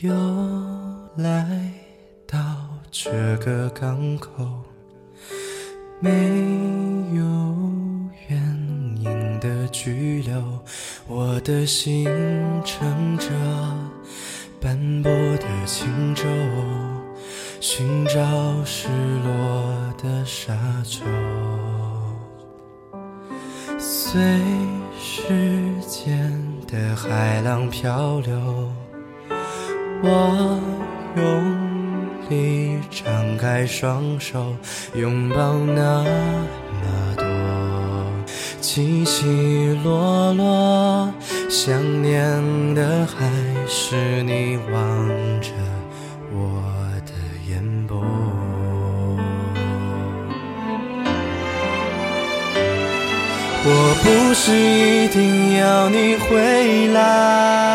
又来到这个港口，没有原因的拘留，我的心乘着斑驳的轻舟，寻找失落的沙洲。随时间的海浪漂流。我用力张开双手，拥抱那么多起起落落，想念的还是你望着我的眼波。我不是一定要你回来。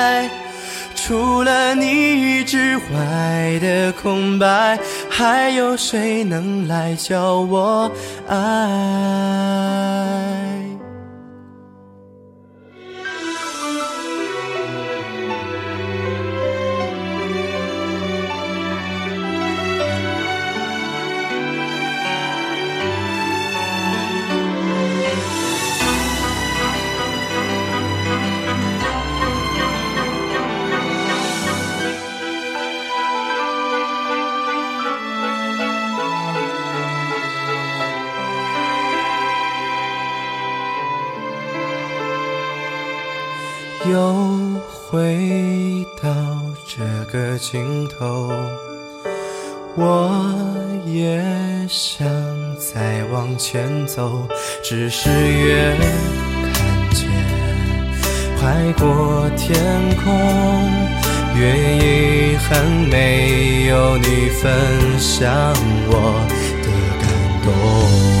空白，还有谁能来教我爱？又回到这个尽头，我也想再往前走，只是越看见海阔天空，越遗憾没有你分享我的感动。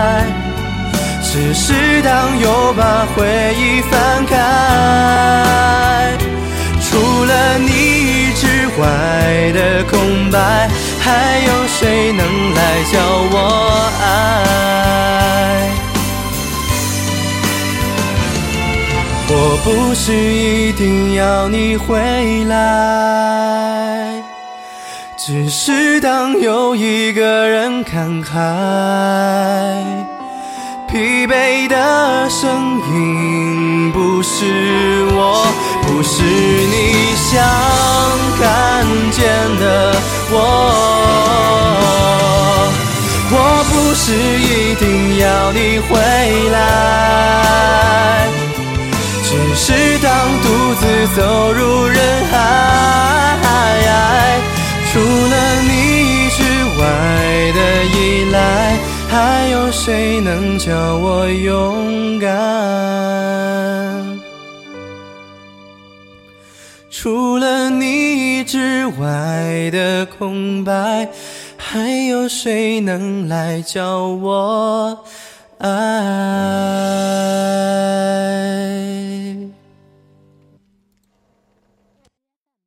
把回忆翻开，除了你之外的空白，还有谁能来教我爱？我不是一定要你回来，只是当有一个人看海。疲惫的声音不是我，不是你想看见的我。我不是一定要你回来，只是当独自走入人海，除了你之外的依赖。还有谁能教我勇敢？除了你之外的空白，还有谁能来教我爱？